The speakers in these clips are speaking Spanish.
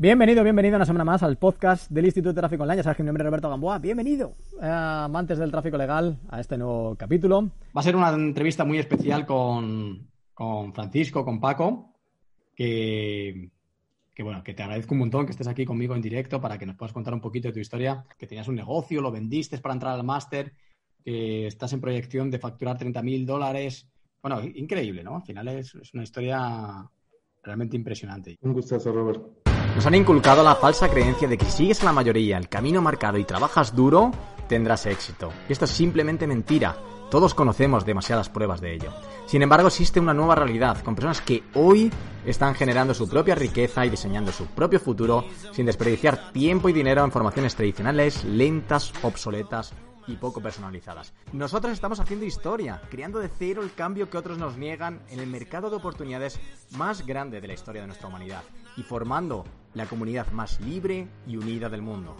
Bienvenido, bienvenido una semana más al podcast del Instituto de Tráfico Online. Ya sabes que mi nombre es Roberto Gamboa. Bienvenido, eh, amantes del tráfico legal, a este nuevo capítulo. Va a ser una entrevista muy especial con, con Francisco, con Paco, que, que, bueno, que te agradezco un montón que estés aquí conmigo en directo para que nos puedas contar un poquito de tu historia, que tenías un negocio, lo vendiste para entrar al máster, que estás en proyección de facturar 30.000 dólares. Bueno, increíble, ¿no? Al final es, es una historia realmente impresionante. Un gustazo, Robert. Nos han inculcado la falsa creencia de que si sigues a la mayoría el camino marcado y trabajas duro, tendrás éxito. Y esto es simplemente mentira. Todos conocemos demasiadas pruebas de ello. Sin embargo, existe una nueva realidad, con personas que hoy están generando su propia riqueza y diseñando su propio futuro sin desperdiciar tiempo y dinero en formaciones tradicionales, lentas, obsoletas y poco personalizadas. Nosotros estamos haciendo historia, creando de cero el cambio que otros nos niegan en el mercado de oportunidades más grande de la historia de nuestra humanidad y formando la comunidad más libre y unida del mundo.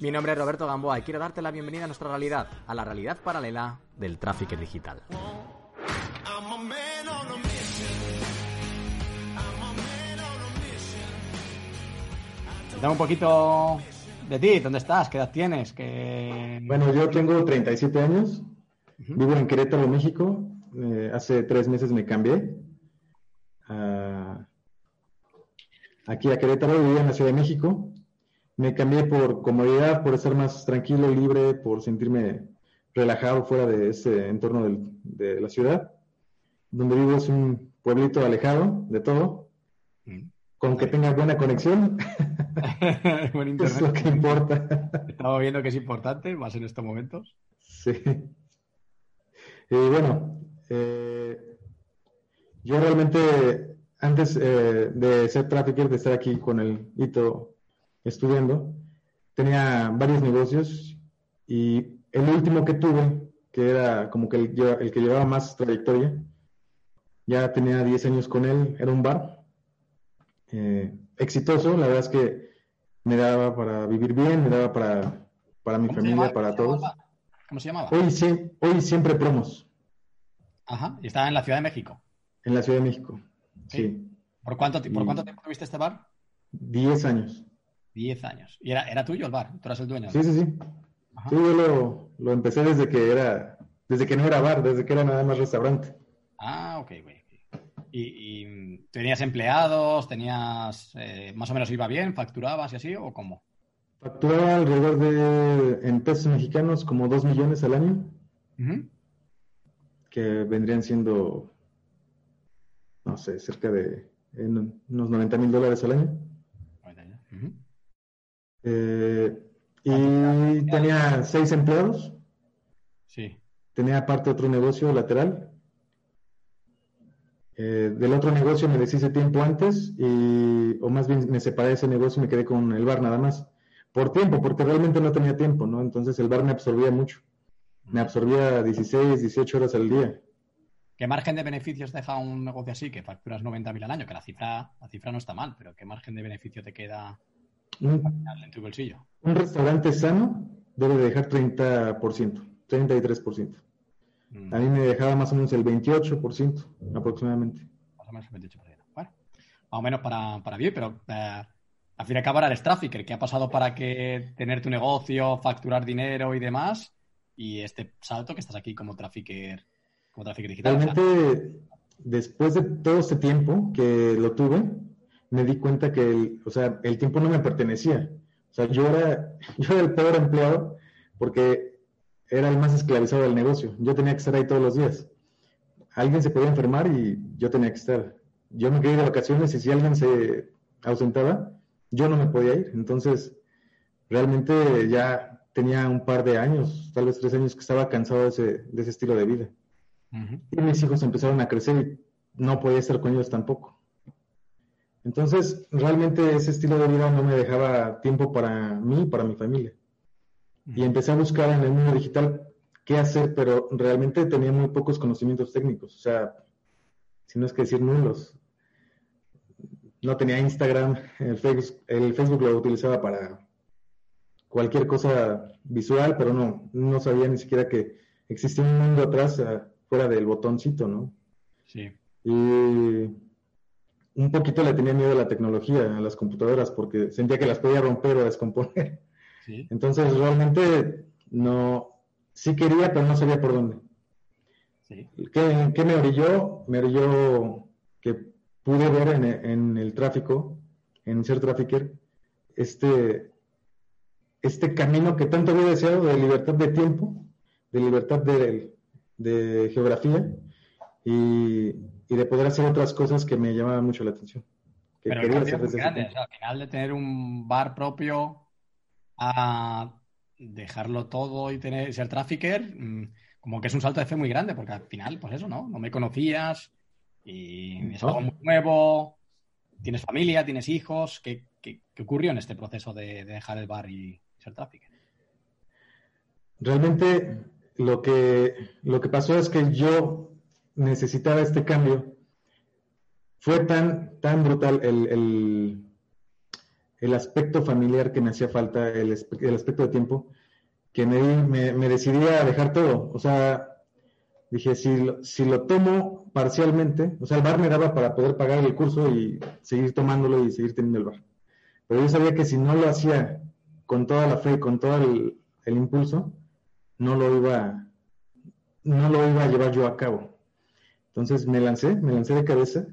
Mi nombre es Roberto Gamboa y quiero darte la bienvenida a nuestra realidad, a la realidad paralela del tráfico digital. Dame un poquito de ti, ¿dónde estás? ¿Qué edad tienes? ¿Qué... Bueno, yo tengo 37 años, vivo en Querétaro, México. Eh, hace tres meses me cambié. a aquí a Querétaro, vivía en la Ciudad de México. Me cambié por comodidad, por estar más tranquilo, libre, por sentirme relajado fuera de ese entorno del, de la ciudad. Donde vivo es un pueblito alejado de todo, con que tenga buena conexión. Buen internet. es lo que importa. Estamos viendo que es importante, más en estos momentos. Sí. Y bueno, eh, yo realmente antes eh, de ser trafficker, de estar aquí con el hito estudiando, tenía varios negocios y el último que tuve, que era como que el, el que llevaba más trayectoria, ya tenía 10 años con él, era un bar eh, exitoso, la verdad es que me daba para vivir bien, me daba para, para mi familia, para todos. ¿Cómo se llamaba? Hoy, sí, hoy siempre promos. Ajá, y estaba en la Ciudad de México. En la Ciudad de México. Sí. ¿Por cuánto, ¿Por cuánto tiempo tuviste este bar? Diez años. Diez años. ¿Y era, era tuyo el bar? ¿Tú eras el dueño? Sí, sí, sí. Sí, yo lo, lo, empecé desde que era, desde que no era bar, desde que era nada más restaurante. Ah, ok, güey. ¿Y, ¿Y, tenías empleados? ¿Tenías, eh, más o menos iba bien? ¿Facturabas y así o cómo? Facturaba alrededor de, en pesos mexicanos, como dos millones al año. Uh -huh. Que vendrían siendo, no sé, cerca de en unos 90 mil dólares al año. Uh -huh. eh, y tenía seis empleados. Sí. Tenía aparte otro negocio lateral. Eh, del otro negocio me deshice tiempo antes y, o más bien me separé de ese negocio y me quedé con el bar nada más. Por tiempo, porque realmente no tenía tiempo, ¿no? Entonces el bar me absorbía mucho. Me absorbía 16, 18 horas al día. ¿Qué margen de beneficios deja un negocio así que facturas 90.000 al año? Que la cifra, la cifra no está mal, pero ¿qué margen de beneficio te queda un, en tu bolsillo? Un restaurante sano debe de dejar 30%, 33%. Mm. A mí me dejaba más o menos el 28% aproximadamente. Más o menos el 28%. Bueno, más o menos para, para bien, pero eh, al fin y al cabo eres trafficker. ¿Qué ha pasado para que tener tu negocio, facturar dinero y demás? Y este salto que estás aquí como trafficker. Realmente, después de todo este tiempo que lo tuve, me di cuenta que el, o sea, el tiempo no me pertenecía. O sea, yo era, yo era el peor empleado porque era el más esclavizado del negocio. Yo tenía que estar ahí todos los días. Alguien se podía enfermar y yo tenía que estar. Yo me quedé de vacaciones y si alguien se ausentaba, yo no me podía ir. Entonces, realmente ya tenía un par de años, tal vez tres años, que estaba cansado de ese, de ese estilo de vida. Uh -huh. Y mis hijos empezaron a crecer y no podía estar con ellos tampoco. Entonces, realmente ese estilo de vida no me dejaba tiempo para mí y para mi familia. Uh -huh. Y empecé a buscar en el mundo digital qué hacer, pero realmente tenía muy pocos conocimientos técnicos. O sea, si no es que decir nulos. No tenía Instagram, el Facebook, el Facebook lo utilizaba para cualquier cosa visual, pero no, no sabía ni siquiera que existía un mundo atrás fuera del botoncito, ¿no? Sí. Y un poquito le tenía miedo a la tecnología, a las computadoras, porque sentía que las podía romper o descomponer. Entonces, realmente no, sí quería, pero no sabía por dónde. ¿Qué, me orilló? Me orilló que pude ver en, el tráfico, en ser trafficker, este, este camino que tanto había deseado de libertad de tiempo, de libertad de, de geografía y, de poder hacer otras cosas que me llamaban mucho la atención. Pero quería hacer grande, al final de tener un bar propio a dejarlo todo y tener ser trafficker, mm, como que es un salto de fe muy grande, porque al final, pues eso, ¿no? No me conocías y es algo muy nuevo, tienes familia, tienes hijos. ¿Qué, qué, ocurrió en este proceso de, dejar el bar y ser trafficker? Realmente lo que, lo que pasó es que yo necesitaba este cambio. Fue tan, tan brutal el, el, aspecto familiar que me hacía falta, el, el aspecto de tiempo, que me, me, decidí a dejar todo. O sea, dije, si, si lo tomo parcialmente, o sea, el bar me daba para poder pagar el curso y seguir tomándolo y seguir teniendo el bar. Pero yo sabía que si no lo hacía con toda la fe, con todo el, impulso, no lo iba, no lo iba a llevar yo a cabo. Entonces me lancé, me lancé de cabeza.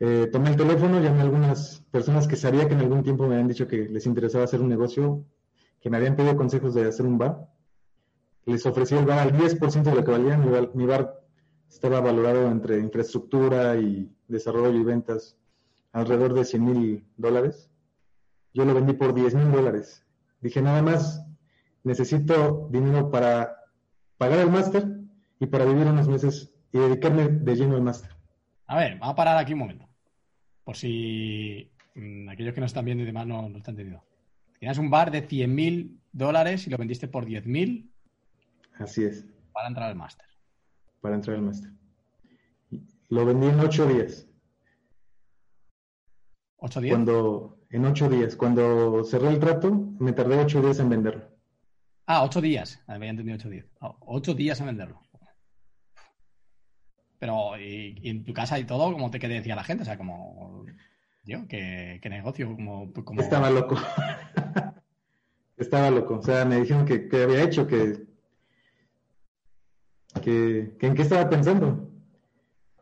Eh, tomé el teléfono, llamé a algunas personas que sabía que en algún tiempo me habían dicho que les interesaba hacer un negocio que me habían pedido consejos de hacer un bar. Les ofrecí el bar al 10% de lo que valía. Mi bar, estaba valorado entre infraestructura y desarrollo y ventas alrededor de 100 mil dólares. Yo lo vendí por 10 mil dólares. Dije, nada más necesito dinero para pagar el máster y para vivir unos meses y dedicarme de lleno al máster. A ver, vamos a parar aquí un momento. Por si mm, aquellos que no están viendo y demás no, no están entendiendo. Tenías un bar de 100 mil dólares y lo vendiste por 10 mil. Así es. Para entrar al máster. Para entrar al máster. Lo vendí en 8 días. ¿8 días? Cuando, en 8 días. Cuando cerré el trato, me tardé 8 días en venderlo. Ah, 8 días. Había entendido 8 días. 8 días en venderlo. Pero, ¿y, en tu casa y todo, cómo te quedé decía la gente? O sea, como yo, ¿qué, negocio? Como, Estaba loco. Estaba loco. O sea, me dijeron que, había hecho, que, que, en qué estaba pensando.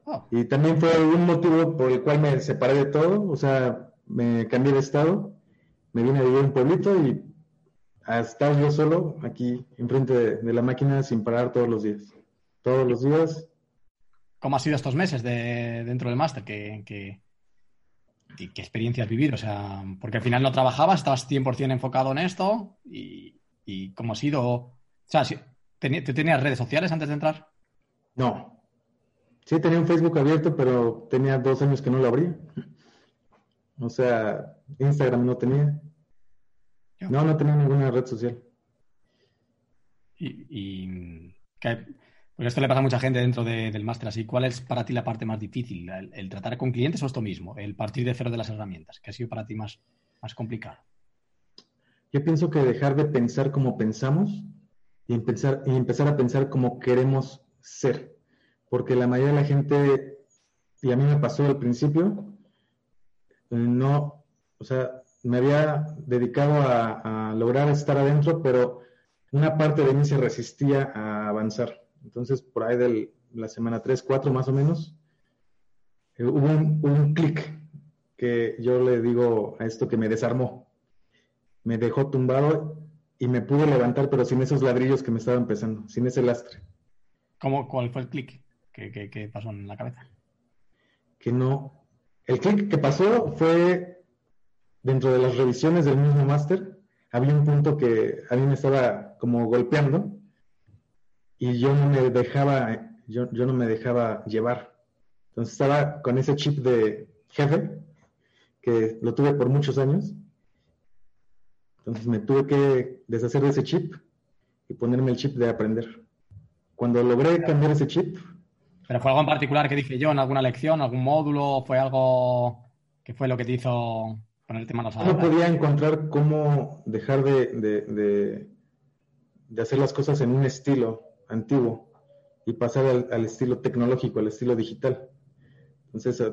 Oh. Y también fue un motivo por el cual me separé de todo. O sea, me cambié de estado, me vine a vivir en un pueblito y a estar yo solo aquí enfrente de, de la máquina sin parar todos los días. Todos los días. ¿Cómo ha sido estos meses de, dentro del máster? ¿Qué, qué, experiencia has vivido? O sea, porque al final no trabajabas, estabas 100% enfocado en esto y, y cómo ha sido... O sea, ¿te tenías redes sociales antes de entrar? No. Sí, tenía un Facebook abierto, pero tenía dos años que no lo abría. O sea, Instagram no tenía. No, no tenía ninguna red social. Y, y porque esto le pasa a mucha gente dentro del máster así. ¿Cuál es para ti la parte más difícil? ¿El, tratar con clientes o esto mismo? ¿El partir de cero de las herramientas? ¿Qué ha sido para ti más, más complicado? Yo pienso que dejar de pensar como pensamos y empezar, y empezar a pensar como queremos ser. Porque la mayoría de la gente, y a mí me pasó al principio, no, o sea, me había dedicado a lograr estar adentro, pero una parte de mí se resistía a avanzar. Entonces, por ahí de la semana 3, 4 más o menos, eh, hubo un, clic que yo le digo a esto que me desarmó. Me dejó tumbado y me pude levantar, pero sin esos ladrillos que me estaban pesando, sin ese lastre. ¿Cómo, ¿Cuál fue el clic que, pasó en la cabeza? Que no. El clic que pasó fue dentro de las revisiones del mismo máster. Había un punto que a mí me estaba como golpeando y yo no me dejaba, yo, yo no me dejaba llevar. Entonces estaba con ese chip de jefe, que lo tuve por muchos años. Entonces me tuve que deshacer de ese chip y ponerme el chip de aprender. Cuando logré cambiar ese chip... ¿Pero fue algo en particular que dije yo en alguna lección, algún módulo? ¿Fue algo que fue lo que te hizo ponerte manos a la No podía encontrar cómo dejar de, de, de hacer las cosas en un estilo antiguo y pasar al, estilo tecnológico, al estilo digital. Entonces,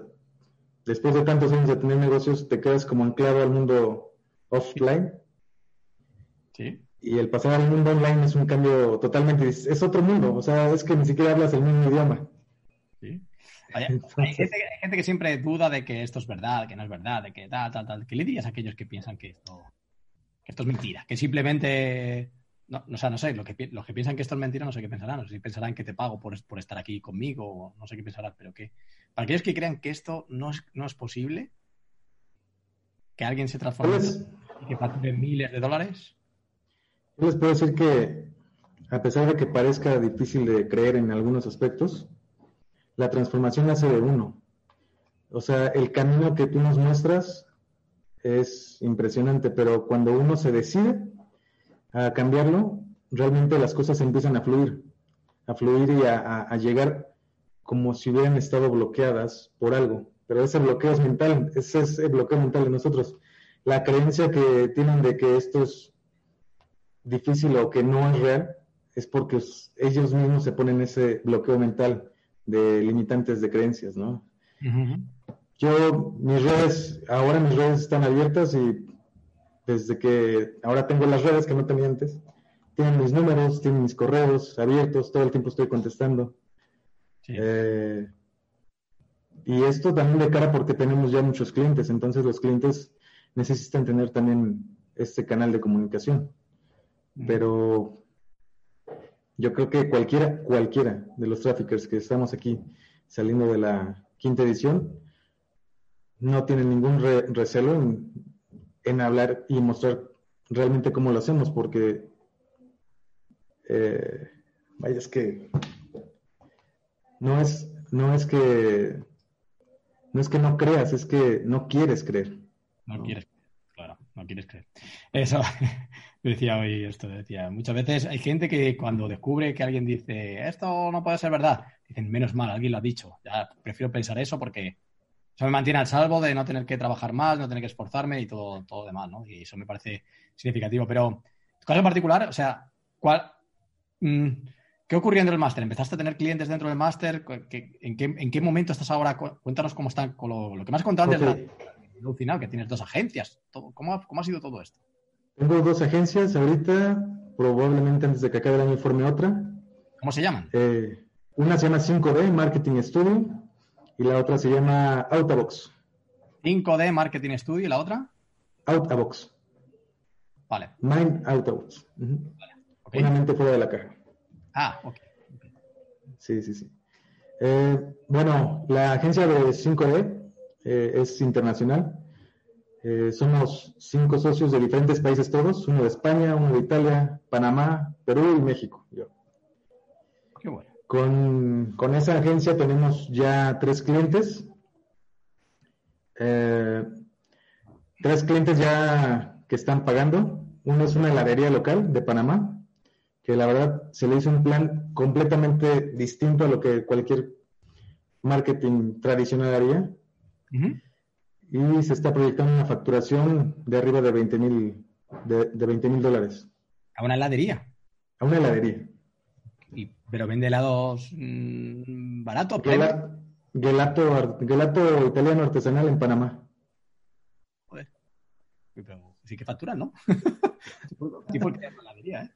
después de tantos años de tener negocios, te quedas como anclado al mundo offline. Sí. Y el pasar al mundo online es un cambio totalmente, es otro mundo, o sea, es que ni siquiera hablas el mismo idioma. Sí. Hay, gente, que siempre duda de que esto es verdad, que no es verdad, de que tal, tal, tal. ¿Qué le dirías a aquellos que piensan que esto, que esto es mentira? Que simplemente no, o sea, no sé, los que, los que piensan que esto es mentira, no sé qué pensarán. No sé si pensarán que te pago por, por estar aquí conmigo, no sé qué pensarán, pero que para aquellos que crean que esto no es, no es posible, que alguien se transforme y que facture miles de dólares. Yo les puedo decir que, a pesar de que parezca difícil de creer en algunos aspectos, la transformación nace de uno. O sea, el camino que tú nos muestras es impresionante, pero cuando uno se decide, a cambiarlo, realmente las cosas empiezan a fluir, a fluir y a, llegar como si hubieran estado bloqueadas por algo. Pero ese bloqueo es mental, ese es el bloqueo mental de nosotros. La creencia que tienen de que esto es difícil o que no es real es porque ellos mismos se ponen ese bloqueo mental de limitantes de creencias, ¿no? Yo, mis redes, ahora mis redes están abiertas y desde que ahora tengo las redes que no tenía antes. Tienen mis números, tienen mis correos abiertos, todo el tiempo estoy contestando. Eh, y esto también de cara porque tenemos ya muchos clientes, entonces los clientes necesitan tener también este canal de comunicación. Pero yo creo que cualquiera, cualquiera de los traffickers que estamos aquí saliendo de la quinta edición no tienen ningún recelo en en hablar y mostrar realmente cómo lo hacemos, porque eh, vaya, es que no es, no es que no es que no creas, es que no quieres creer. No, quieres, claro, no quieres creer. Eso decía hoy esto, decía, muchas veces hay gente que cuando descubre que alguien dice esto no puede ser verdad, dicen menos mal, alguien lo ha dicho. Ya prefiero pensar eso porque eso me mantiene al salvo de no tener que trabajar más, no tener que esforzarme y todo, todo demás, ¿no? Y eso me parece significativo. Pero, tu caso en particular, o sea, ¿cuál, mm, ¿qué ocurrió en el máster? ¿Empezaste a tener clientes dentro del máster? en, qué, momento estás ahora? Cuéntanos cómo están con lo, que me has contado antes del final, que tienes dos agencias. ¿Cómo, ha sido todo esto? Tengo dos agencias ahorita, probablemente antes de que acabe el año forme otra. ¿Cómo se llaman? Eh, una se llama 5D, Marketing Studio, y la otra se llama Outabox. 5D Marketing Studio y la otra? Outabox. Vale. Mind Outabox. Una mente fuera de la caja. Ah, ok. Sí, sí, sí. Eh, bueno, la agencia de 5D eh, es internacional. Eh, somos cinco socios de diferentes países todos, uno de España, uno de Italia, Panamá, Perú y México. Yo. Qué bueno. Con, esa agencia tenemos ya tres clientes. Eh, tres clientes ya que están pagando. Uno es una heladería local de Panamá, que la verdad se le hizo un plan completamente distinto a lo que cualquier marketing tradicional haría. Y se está proyectando una facturación de arriba de 20 mil de, de mil dólares. ¿A una heladería? A una heladería pero vende helados mmm, baratos. Gelato, gelato, italiano artesanal en Panamá. Joder. Pero sí que facturan, ¿no? tipo una heladería, ¿eh?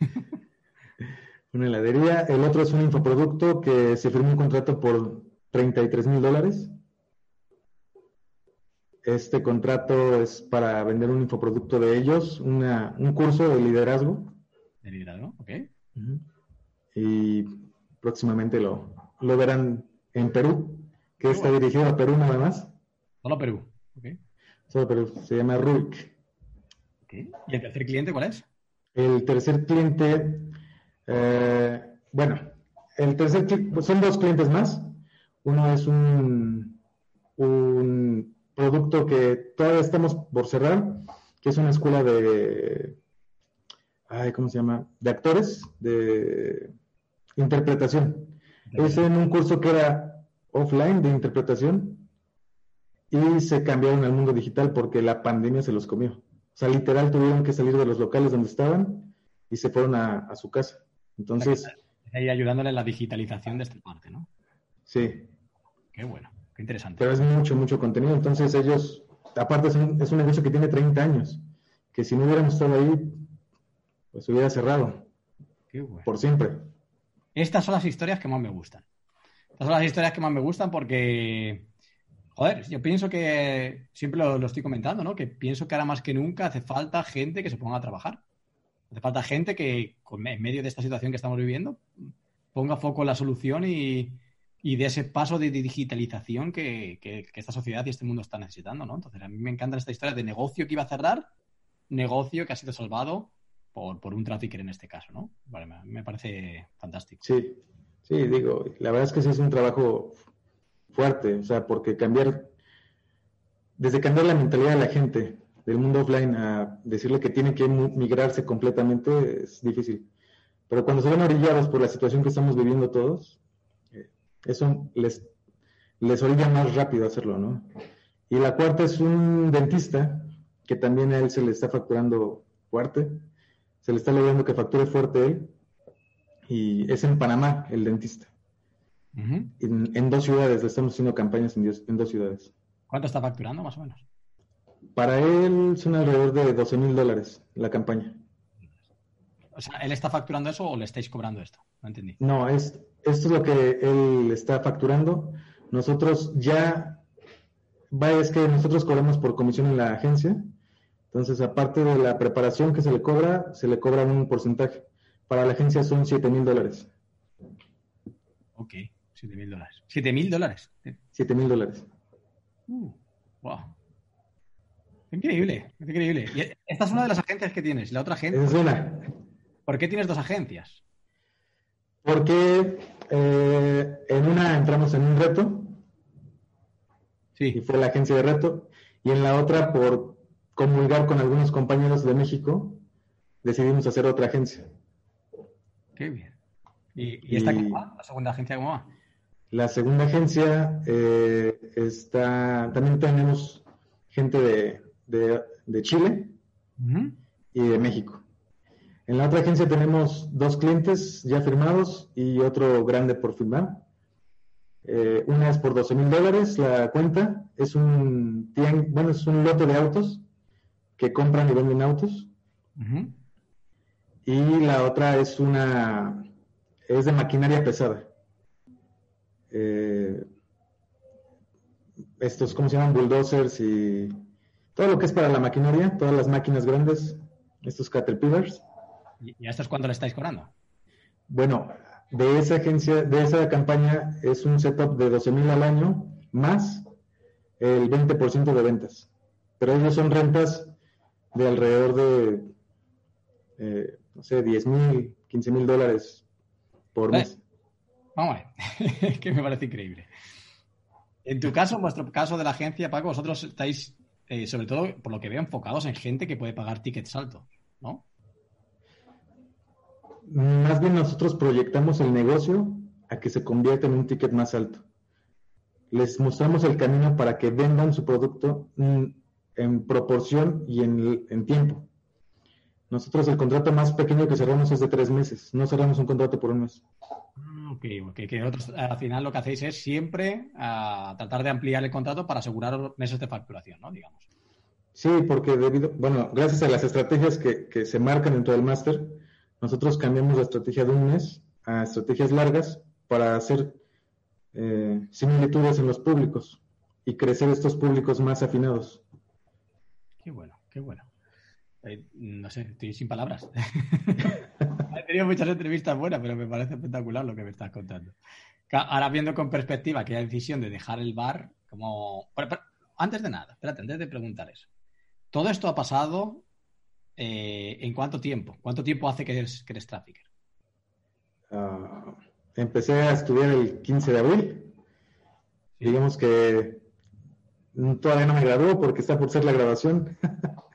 una heladería. El otro es un infoproducto que se firmó un contrato por 33 mil dólares. Este contrato es para vender un infoproducto de ellos, una, un curso de liderazgo. De liderazgo, ok y próximamente lo, lo verán en Perú, que está dirigido a Perú nada más. Solo Perú. Okay. Solo Perú. Se llama Rubik. ¿Y el tercer cliente cuál es? El tercer cliente, eh, bueno, el tercer son dos clientes más. Uno es un, un producto que todavía estamos por cerrar, que es una escuela de, ay, ¿cómo se llama? De actores, de Interpretación. Es en un curso que era offline de interpretación y se cambiaron al mundo digital porque la pandemia se los comió. O sea, literal tuvieron que salir de los locales donde estaban y se fueron a, su casa. Entonces... Ahí ayudándole en la digitalización de esta parte, ¿no? Sí. Qué bueno. Qué interesante. Pero es mucho, mucho contenido. Entonces ellos, aparte es un, es un negocio que tiene 30 años, que si no hubiéramos estado ahí, pues hubiera cerrado. Qué bueno. Por siempre. Estas son las historias que más me gustan. Estas son las historias que más me gustan porque, joder, yo pienso que, siempre lo, lo estoy comentando, ¿no? Que pienso que ahora más que nunca hace falta gente que se ponga a trabajar. Hace falta gente que, en medio de esta situación que estamos viviendo, ponga foco en la solución y, y de ese paso de digitalización que, que- esta sociedad y este mundo está necesitando, ¿no? Entonces, a mí me encanta esta historia de negocio que iba a cerrar, negocio que ha sido salvado por, por un trafficker en este caso, ¿no? Vale, me, parece fantástico. Sí, sí, digo, la verdad es que sí es un trabajo fuerte, o sea, porque cambiar, desde cambiar la mentalidad de la gente del mundo offline a decirle que tiene que migrarse completamente es difícil. Pero cuando se ven orillados por la situación que estamos viviendo todos, eso les, les orilla más rápido hacerlo, ¿no? Y la cuarta es un dentista que también a él se le está facturando fuerte, se le está logrando que facture fuerte él, y es en Panamá el dentista. En, en dos ciudades, le estamos haciendo campañas en, en dos ciudades. ¿Cuánto está facturando, más o menos? Para él son alrededor de 12 mil dólares la campaña. O sea, ¿él está facturando eso o le estáis cobrando esto? No entendí. No, es, esto es lo que él está facturando. Nosotros ya, vaya, es que nosotros cobramos por comisión en la agencia. Entonces, aparte de la preparación que se le cobra, se le cobra un porcentaje. Para la agencia son 7 mil dólares. Ok, 7 mil dólares. 7 mil dólares. 7 mil dólares. Uh, wow. Increíble, es increíble. Y esta es una de las agencias que tienes. La otra agencia, es una. ¿por qué tienes dos agencias? Porque eh, en una entramos en un reto y Sí. fue la agencia de reto, y en la otra, por comulgar con algunos compañeros de México, decidimos hacer otra agencia. Qué bien. ¿Y, y esta Y- cómo va? ¿La segunda agencia cómo va? La segunda agencia eh, está, también tenemos gente de, de- de Chile y de México. En la otra agencia tenemos dos clientes ya firmados y otro grande por firmar. Eh, una es por 12 mil dólares la cuenta. Es un, bueno, es un lote de autos que compran y venden autos. Y la otra es una, es de maquinaria pesada. Eh, estos, ¿cómo se llaman? Bulldozers y todo lo que es para la maquinaria, todas las máquinas grandes, estos Caterpillars. ¿Y y a esto es cuánto le estáis cobrando? Bueno, de esa agencia, de esa campaña es un setup de 12 mil al año más el 20% de ventas. Pero ellos son rentas de alrededor de, eh, no sé, 10 mil, 15 mil dólares por mes. Vamos a ver, que me parece increíble. En tu caso, en vuestro caso de la agencia, Paco, vosotros estáis, eh, sobre todo, por lo que veo, enfocados en gente que puede pagar tickets altos, ¿no? Más bien nosotros proyectamos el negocio a que se convierta en un ticket más alto. Les mostramos el camino para que vendan su producto en proporción y en, en tiempo. Nosotros el contrato más pequeño que cerramos es de tres meses. No cerramos un contrato por un mes. Ah, Ok, ok, que al final lo que hacéis es siempre ah, tratar de ampliar el contrato para asegurar meses de facturación, ¿no? Digamos. Sí, porque debido, bueno, gracias a las estrategias que, que se marcan dentro del máster, nosotros cambiamos la estrategia de un mes a estrategias largas para hacer eh, similitudes en los públicos y crecer estos públicos más afinados. Qué bueno, qué bueno. Eh, no sé, estoy sin palabras. He tenido muchas entrevistas buenas, pero me parece espectacular lo que me estás contando. Ahora viendo con perspectiva aquella decisión de dejar el bar, como... pero- pero, antes de nada, espérate, antes de preguntar eso. Todo esto ha pasado eh, ¿en cuánto tiempo? ¿Cuánto tiempo hace que eres, que eres trafficker? Ah, empecé a estudiar el 15 de abril. Digamos que todavía no me graduó porque está por ser la graduación.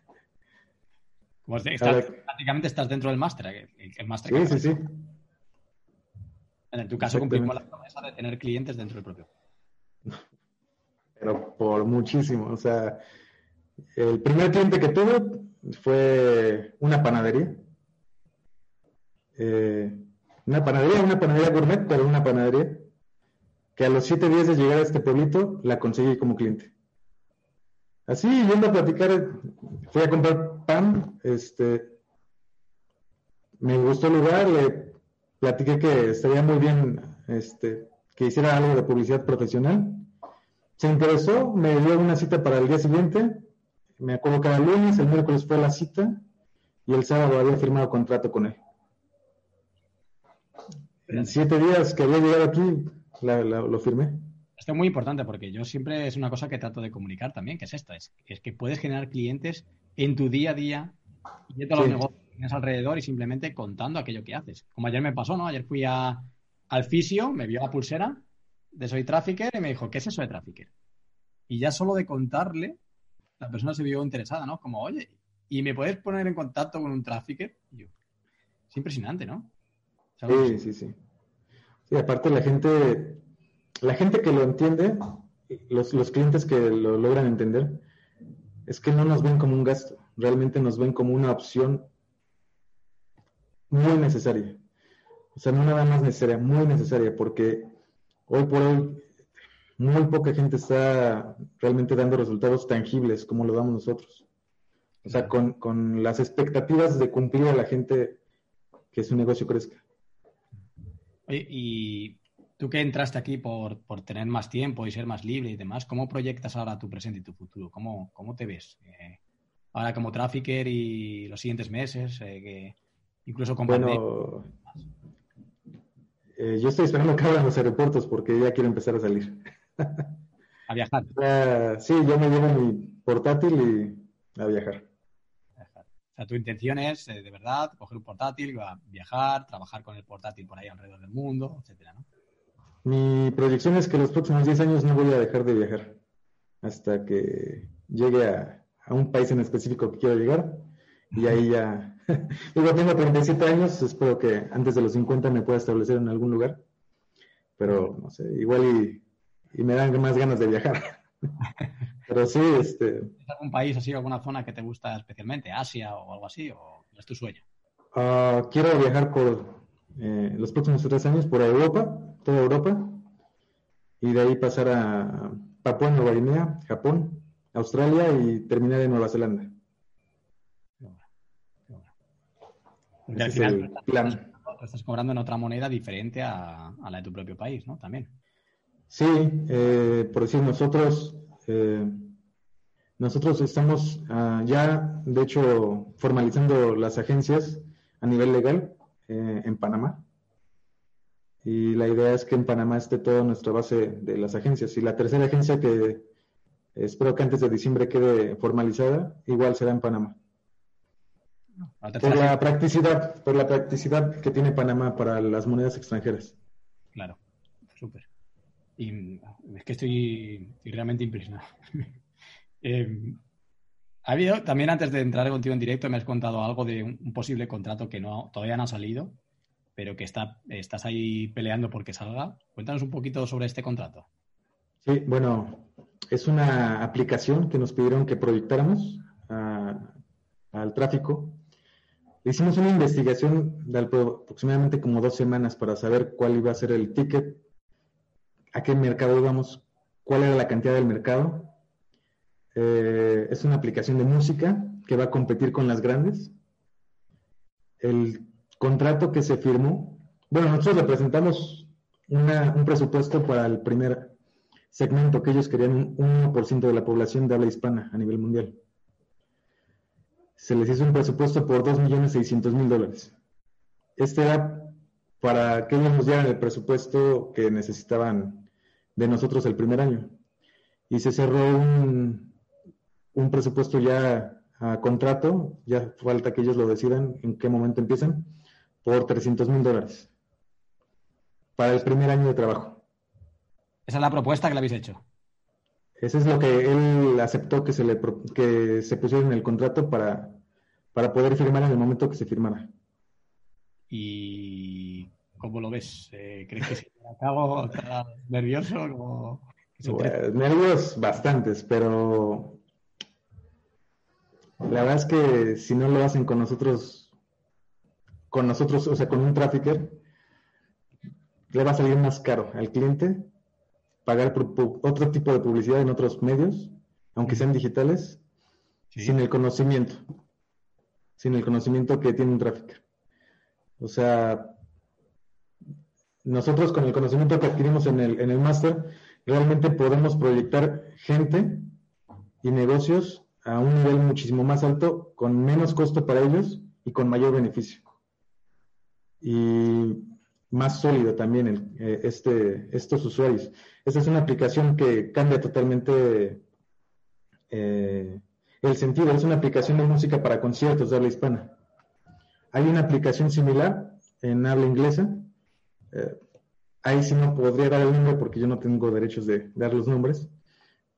Como estás- prácticamente estás dentro del máster. eh, El, máster Sí, que- sí, sí. En tu caso cumplimos la promesa de tener clientes dentro del propio. Pero por muchísimo. O sea, el primer cliente que tuve fue una panadería. Eh, una panadería, una panadería gourmet, pero una panadería. que a los siete días de llegar a este pueblito la conseguí como cliente. Así, yendo a platicar, fui a comprar pan, este, me gustó el lugar, le platiqué que estaría muy bien este, que hiciera algo de publicidad profesional. Se interesó, me dio una cita para el día siguiente, me acuerdo que era el lunes, el miércoles fue la cita y el sábado había firmado contrato con él. En siete días que había llegado aquí, lo firmé. Esto es muy importante porque yo siempre es una cosa que trato de comunicar también, que es esta, es, que puedes generar clientes en tu día a día, yendo a los negocios que tienes alrededor y simplemente contando aquello que haces. Como ayer me pasó, ¿no? Ayer fui a, al fisio, me vio la pulsera de Soy Trafficker y me dijo, ¿qué es eso de Trafficker? Y ya solo de contarle, la persona se vio interesada, ¿no? Como, oye, ¿y me puedes poner en contacto con un Trafficker? es impresionante, ¿no? Sí, sí, sí. Sí, aparte la gente, la gente que lo entiende, los, los clientes que lo logran entender, es que no nos ven como un gasto, realmente nos ven como una opción muy necesaria. O sea, no nada más necesaria, muy necesaria, porque hoy por hoy muy poca gente está realmente dando resultados tangibles como lo damos nosotros. O sea, con, con las expectativas de cumplir a la gente que su negocio crezca. Oye, y tú que entraste aquí por, tener más tiempo y ser más libre y demás, ¿cómo proyectas ahora tu presente y tu futuro? ¿Cómo, cómo te ves? Eh, ahora como trafficker y los siguientes meses, eh, que incluso con bueno, eh, yo estoy esperando que abran los aeropuertos porque ya quiero empezar a salir. A viajar. sí, yo me llevo mi portátil y a viajar. O sea, tu intención es, eh, de verdad, coger un portátil, viajar, trabajar con el portátil por ahí alrededor del mundo, etcétera, ¿no? Mi proyección es que los próximos 10 años no voy a dejar de viajar hasta que llegue a, a un país en específico que quiero llegar y ahí ya Digo, tengo 37 años, espero que antes de los 50 me pueda establecer en algún lugar, pero no sé, igual y, me dan más ganas de viajar. pero sí, este... ¿Es algún país así, alguna zona que te gusta especialmente, Asia o algo así, o es tu sueño? Ah, quiero viajar por eh, los próximos tres años por Europa, toda Europa, y de ahí pasar a Papua Nueva Guinea, Japón, Australia y terminar en Nueva Zelanda. al final estás cobrando en otra moneda diferente a, la de tu propio país, ¿no? También. Sí, eh, por decir, nosotros, eh, nosotros estamos ah, ya, de hecho, formalizando las agencias a nivel legal eh, en Panamá. Y la idea es que en Panamá esté toda nuestra base de las agencias. Y la tercera agencia que espero que antes de diciembre quede formalizada, igual será en Panamá. Por la practicidad, por la practicidad que tiene Panamá para las monedas extranjeras. Claro, súper. Y es que estoy, realmente impresionado. eh, ha habido, también antes de entrar contigo en directo, me has contado algo de un, posible contrato que no, todavía no ha salido, pero que está, estás ahí peleando porque salga. Cuéntanos un poquito sobre este contrato. Sí, bueno, es una aplicación que nos pidieron que proyectáramos al tráfico Hicimos una investigación de aproximadamente como dos semanas para saber cuál iba a ser el ticket, a qué mercado íbamos, cuál era la cantidad del mercado. Eh, es una aplicación de música que va a competir con las grandes. El contrato que se firmó, bueno, nosotros le presentamos un presupuesto para el primer segmento que ellos querían un 1% de la población de habla hispana a nivel mundial se les hizo un presupuesto por 2.600.000 dólares. Este era para que ellos nos dieran el presupuesto que necesitaban de nosotros el primer año. Y se cerró un, un presupuesto ya a contrato, ya falta que ellos lo decidan en qué momento empiezan, por 300 mil dólares para el primer año de trabajo. Esa es la propuesta que le habéis hecho. Eso es lo que él aceptó que se le que se pusiera en el contrato para, para poder firmar en el momento que se firmara. ¿Y cómo lo ves? Eh, ¿Crees que se acabo? ¿Estás nervioso? nervios bastantes, pero la verdad es que si no lo hacen con nosotros, con nosotros, o sea, con un trafficker, le va a salir más caro al cliente pagar por, otro tipo de publicidad en otros medios, aunque sean digitales, sin el conocimiento, sin el conocimiento que tiene un tráfico. O sea, nosotros con el conocimiento que adquirimos en el, en el máster, realmente podemos proyectar gente y negocios a un nivel muchísimo más alto, con menos costo para ellos y con mayor beneficio. Y más sólido también el, eh, este, estos usuarios. Esta es una aplicación que cambia totalmente eh, el sentido. Es una aplicación de música para conciertos de habla hispana. Hay una aplicación similar en habla inglesa. Eh, ahí sí no podría dar el nombre porque yo no tengo derechos de dar los nombres,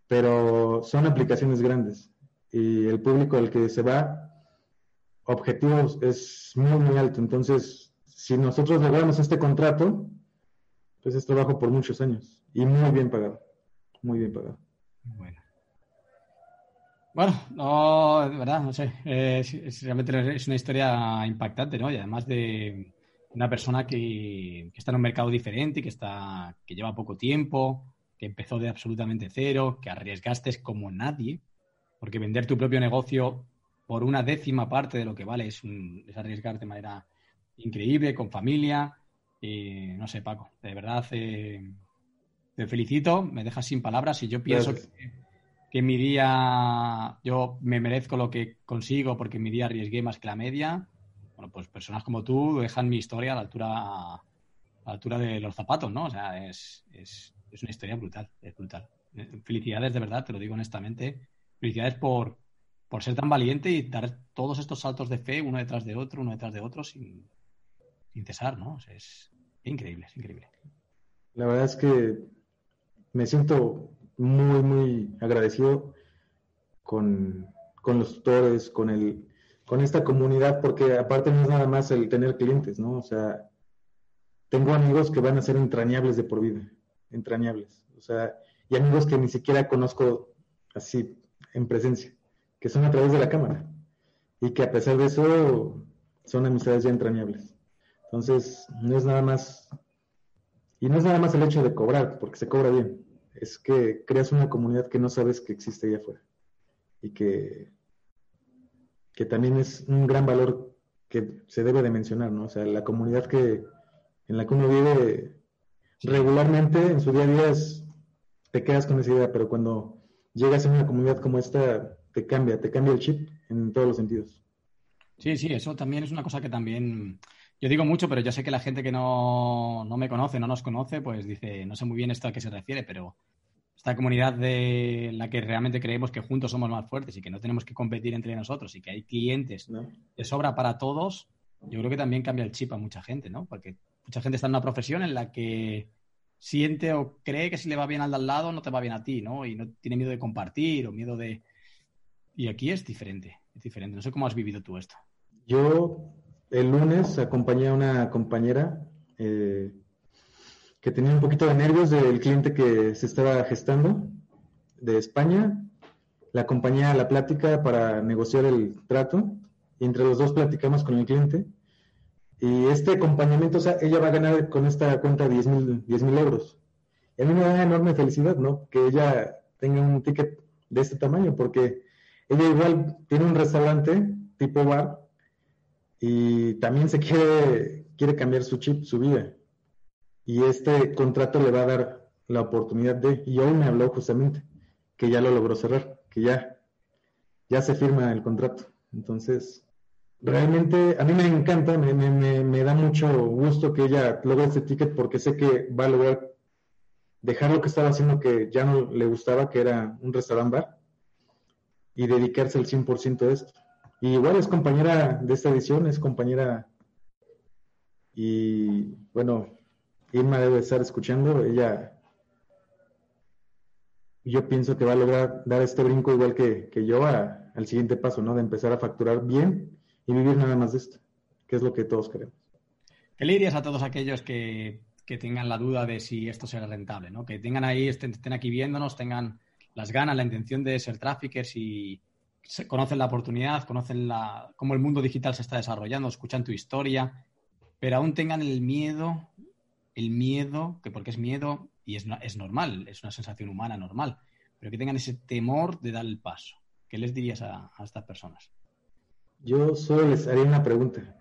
pero son aplicaciones grandes y el público al que se va, objetivos es muy, muy alto. Entonces, si nosotros logramos este contrato, pues es trabajo por muchos años y muy bien pagado, muy bien pagado. Bueno. Bueno, no, de verdad, no sé. es, realmente es una historia impactante, ¿no? Y además de una persona que, está en un mercado diferente, que está, que lleva poco tiempo, que empezó de absolutamente cero, que arriesgaste como nadie, porque vender tu propio negocio por una décima parte de lo que vale es, arriesgar de manera increíble, con familia. Y no sé, Paco, de verdad eh, te felicito, me dejas sin palabras y yo pienso que, que, mi día, yo me merezco lo que consigo porque mi día arriesgué más que la media. Bueno, pues personas como tú dejan mi historia a la altura, a la altura de los zapatos, ¿no? O sea, es, es, es una historia brutal, es brutal. Felicidades, de verdad, te lo digo honestamente felicidades por, por ser tan valiente y dar todos estos saltos de fe uno detrás de otro, uno detrás de otro, sin, cesar, ¿no? es increíble, es increíble. La verdad es que me siento muy, muy agradecido con, los tutores, con, el, con esta comunidad, porque aparte no es nada más el tener clientes, ¿no? O sea, tengo amigos que van a ser entrañables de por vida, entrañables. O sea, y amigos que ni siquiera conozco así en presencia, que son a través de la cámara y que a pesar de eso son amistades ya entrañables. Entonces, no es nada más, y no es nada más el hecho de cobrar, porque se cobra bien, es que creas una comunidad que no sabes que existe allá afuera y que, que también es un gran valor que se debe de mencionar, ¿no? O sea, la comunidad que en la que uno vive regularmente en su día a día te quedas con esa idea, pero cuando llegas a una comunidad como esta, te cambia, te cambia el chip en todos los sentidos. Sí, sí, eso también es una cosa que también yo digo mucho, pero yo sé que la gente que no, me conoce, no nos conoce, pues dice, no sé muy bien esto a qué se refiere, pero esta comunidad de la que realmente creemos que juntos somos más fuertes y que no tenemos que competir entre nosotros y que hay clientes de sobra para todos, yo creo que también cambia el chip a mucha gente, ¿no? Porque mucha gente está en una profesión en la que siente o cree que si le va bien al de al lado, no te va bien a ti, ¿no? Y no tiene miedo de compartir o miedo de... Y aquí es diferente, es diferente. No sé cómo has vivido tú esto. Yo el lunes acompañé a una compañera eh, que tenía un poquito de nervios del cliente que se estaba gestando de España. La acompañé a la plática para negociar el trato y entre los dos platicamos con el cliente y este acompañamiento, o sea, ella va a ganar con esta cuenta 10 mil euros. Y a mí me da enorme felicidad, ¿no? Que ella tenga un ticket de este tamaño, porque ella igual tiene un restaurante tipo bar y también se quiere, quiere cambiar su chip, su vida. Y este contrato le va a dar la oportunidad de, y hoy me habló justamente, que ya lo logró cerrar, que ya, ya se firma el contrato. Entonces, realmente a mí me encanta, me, me, me, da mucho gusto que ella logre este ticket porque sé que va a lograr dejar lo que estaba haciendo que ya no le gustaba, que era un restaurant bar, y dedicarse al 100% a esto. Y igual es compañera de esta edición, es compañera y bueno, Irma debe estar escuchando, ella yo pienso que va a lograr dar este brinco igual que, que yo al siguiente paso, ¿no? De empezar a facturar bien y vivir nada más de esto, que es lo que todos queremos. ¿Qué le dirías a todos aquellos que, tengan la duda de si esto será rentable? ¿no? Que tengan ahí, estén, aquí viéndonos, tengan las ganas, la intención de ser traffickers y conocen la oportunidad, conocen la, cómo el mundo digital se está desarrollando, escuchan tu historia, pero aún tengan el miedo, el miedo, que porque es miedo, y es, es normal, es una sensación humana normal, pero que tengan ese temor de dar el paso. ¿Qué les dirías a, estas personas? Yo solo les haría una pregunta.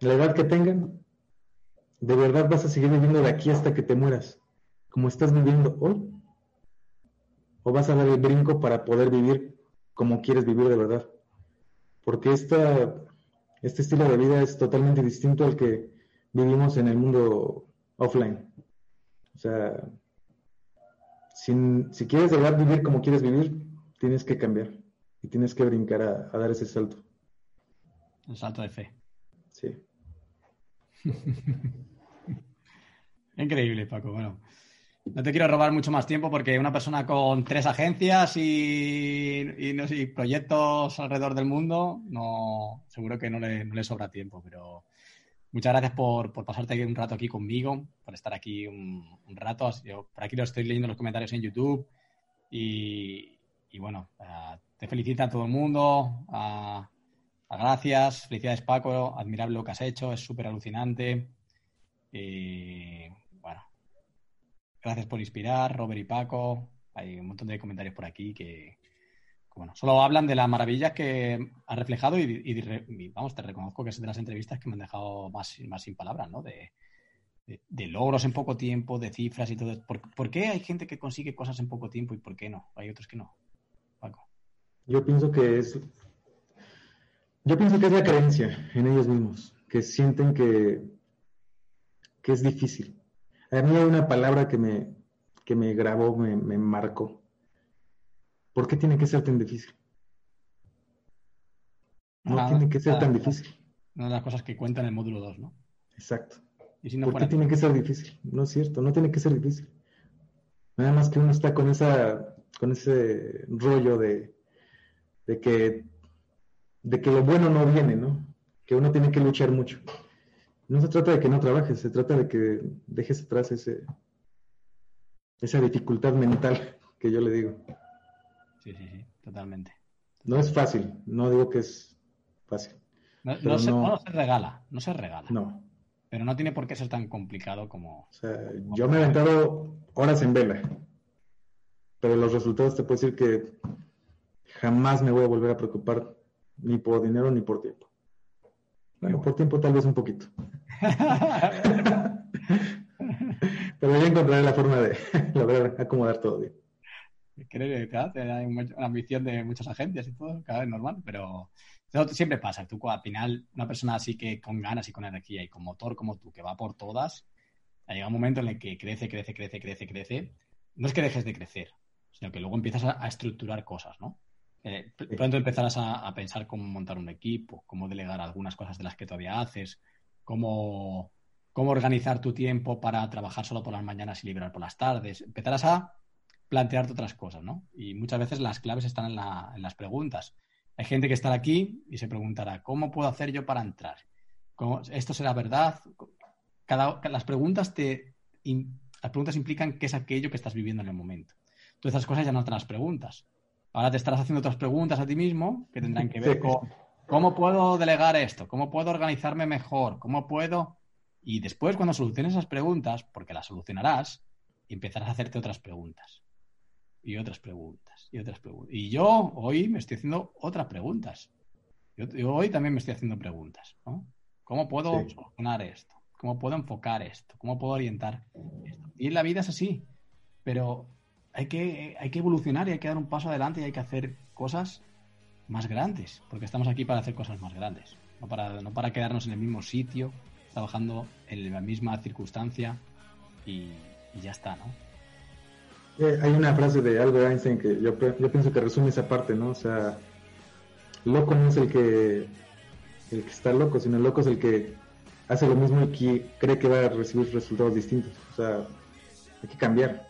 La edad que tengan, ¿de verdad vas a seguir viviendo de aquí hasta que te mueras? Como estás viviendo hoy? ¿O vas a dar el brinco para poder vivir como quieres vivir de verdad? Porque esta, este estilo de vida es totalmente distinto al que vivimos en el mundo offline. O sea, si, si quieres de verdad vivir como quieres vivir, tienes que cambiar y tienes que brincar a, a dar ese salto. El salto de fe. Sí. Increíble, Paco. Bueno, no te quiero robar mucho más tiempo porque una persona con tres agencias y, y, no sé, y proyectos alrededor del mundo, no, seguro que no le, no le sobra tiempo, pero muchas gracias por, por, pasarte un rato aquí conmigo, por estar aquí un, rato. Yo por aquí lo estoy leyendo los comentarios en YouTube y, y bueno, uh, te felicita a todo el mundo. Gracias, felicidades Paco, admirable lo que has hecho, es súper alucinante. Y bueno, gracias por inspirar, Robert y Paco. Hay un montón de comentarios por aquí que bueno, solo hablan de las maravillas que has reflejado y, vamos, te reconozco que es de las entrevistas que me han dejado más, más sin palabras, ¿no? De, logros en poco tiempo, de cifras y todo. ¿Por, ¿Por qué hay gente que consigue cosas en poco tiempo y por qué no? Hay otros que no. Paco. Yo pienso que es yo pienso que es la creencia en ellos mismos, que sienten que, que es difícil. A mí hay una palabra que me, que me grabó, me marcó. ¿Por qué tiene que ser tan difícil? No tiene que ser tan difícil. Una de las cosas que cuenta en el módulo 2, ¿no? Exacto. Si no ¿Por qué tiene que ser difícil? No es cierto, no tiene que ser difícil. Nada más que uno está con esa, con ese rollo de, de que de que lo bueno no viene, ¿no? Que uno tiene que luchar mucho. No se trata de que no trabajes, se trata de que dejes atrás ese, esa dificultad mental que yo le digo. Sí, sí, sí, totalmente. No es fácil, no digo que es fácil. No, no, se, no, se, regala, no se regala. No. Pero no tiene por qué ser tan complicado como... O sea, yo me he aventado horas en vela, pero los resultados te puedo decir que jamás me voy a volver a preocupar ni por dinero ni por tiempo. Bueno, por tiempo tal vez un poquito. Pero ya encontraré la forma de lograr acomodar todo bien. Creo que hay una ambición de muchas agencias y todo, cada vez normal, pero siempre pasa. Tú al final, una persona así que con ganas y con energía y con motor como tú, que va por todas, llega un momento en el que crece, crece, crece, crece, crece. No es que dejes de crecer, sino que luego empiezas a, a estructurar cosas, ¿no? Eh, pronto empezarás a, a, pensar cómo montar un equipo, cómo delegar algunas cosas de las que todavía haces, cómo, cómo organizar tu tiempo para trabajar solo por las mañanas y liberar por las tardes. Empezarás a plantearte otras cosas, ¿no? Y muchas veces las claves están en, la, en las preguntas. Hay gente que estará aquí y se preguntará, ¿cómo puedo hacer yo para entrar? ¿Cómo, ¿Esto será verdad? Cada, las, preguntas te, in, las preguntas implican qué es aquello que estás viviendo en el momento. Tú esas cosas ya no te las preguntas Ahora te estarás haciendo otras preguntas a ti mismo que tendrán que ver sí. con cómo puedo delegar esto, cómo puedo organizarme mejor, cómo puedo... Y después, cuando soluciones esas preguntas, porque las solucionarás, empezarás a hacerte otras preguntas. Y otras preguntas. Y otras preguntas. Y yo hoy me estoy haciendo otras preguntas. Yo, yo hoy también me estoy haciendo preguntas. ¿no? ¿Cómo puedo sí. solucionar esto? ¿Cómo puedo enfocar esto? ¿Cómo puedo orientar esto? Y en la vida es así. Pero hay que, hay que evolucionar y hay que dar un paso adelante y hay que hacer cosas más grandes, porque estamos aquí para hacer cosas más grandes, no para, no para quedarnos en el mismo sitio, trabajando en la misma circunstancia y, y ya está, ¿no? Eh, hay una frase de Albert Einstein que yo, yo, pienso que resume esa parte, ¿no? O sea, loco no es el que, el que está loco, sino el loco es el que hace lo mismo y que cree que va a recibir resultados distintos. O sea, hay que cambiar.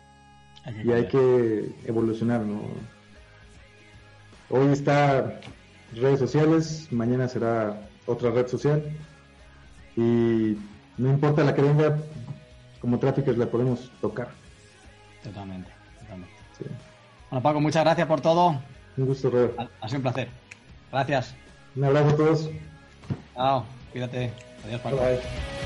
Hay que y hay que evolucionar, ¿no? Hoy está redes sociales, mañana será otra red social y no importa la que venga, como tráficos la podemos tocar. Totalmente. Sí. Bueno, Paco, muchas gracias por todo. Un gusto. Ha, ha sido un placer. Gracias. Un abrazo a todos. Chao, cuídate. Adiós, Paco. Bye.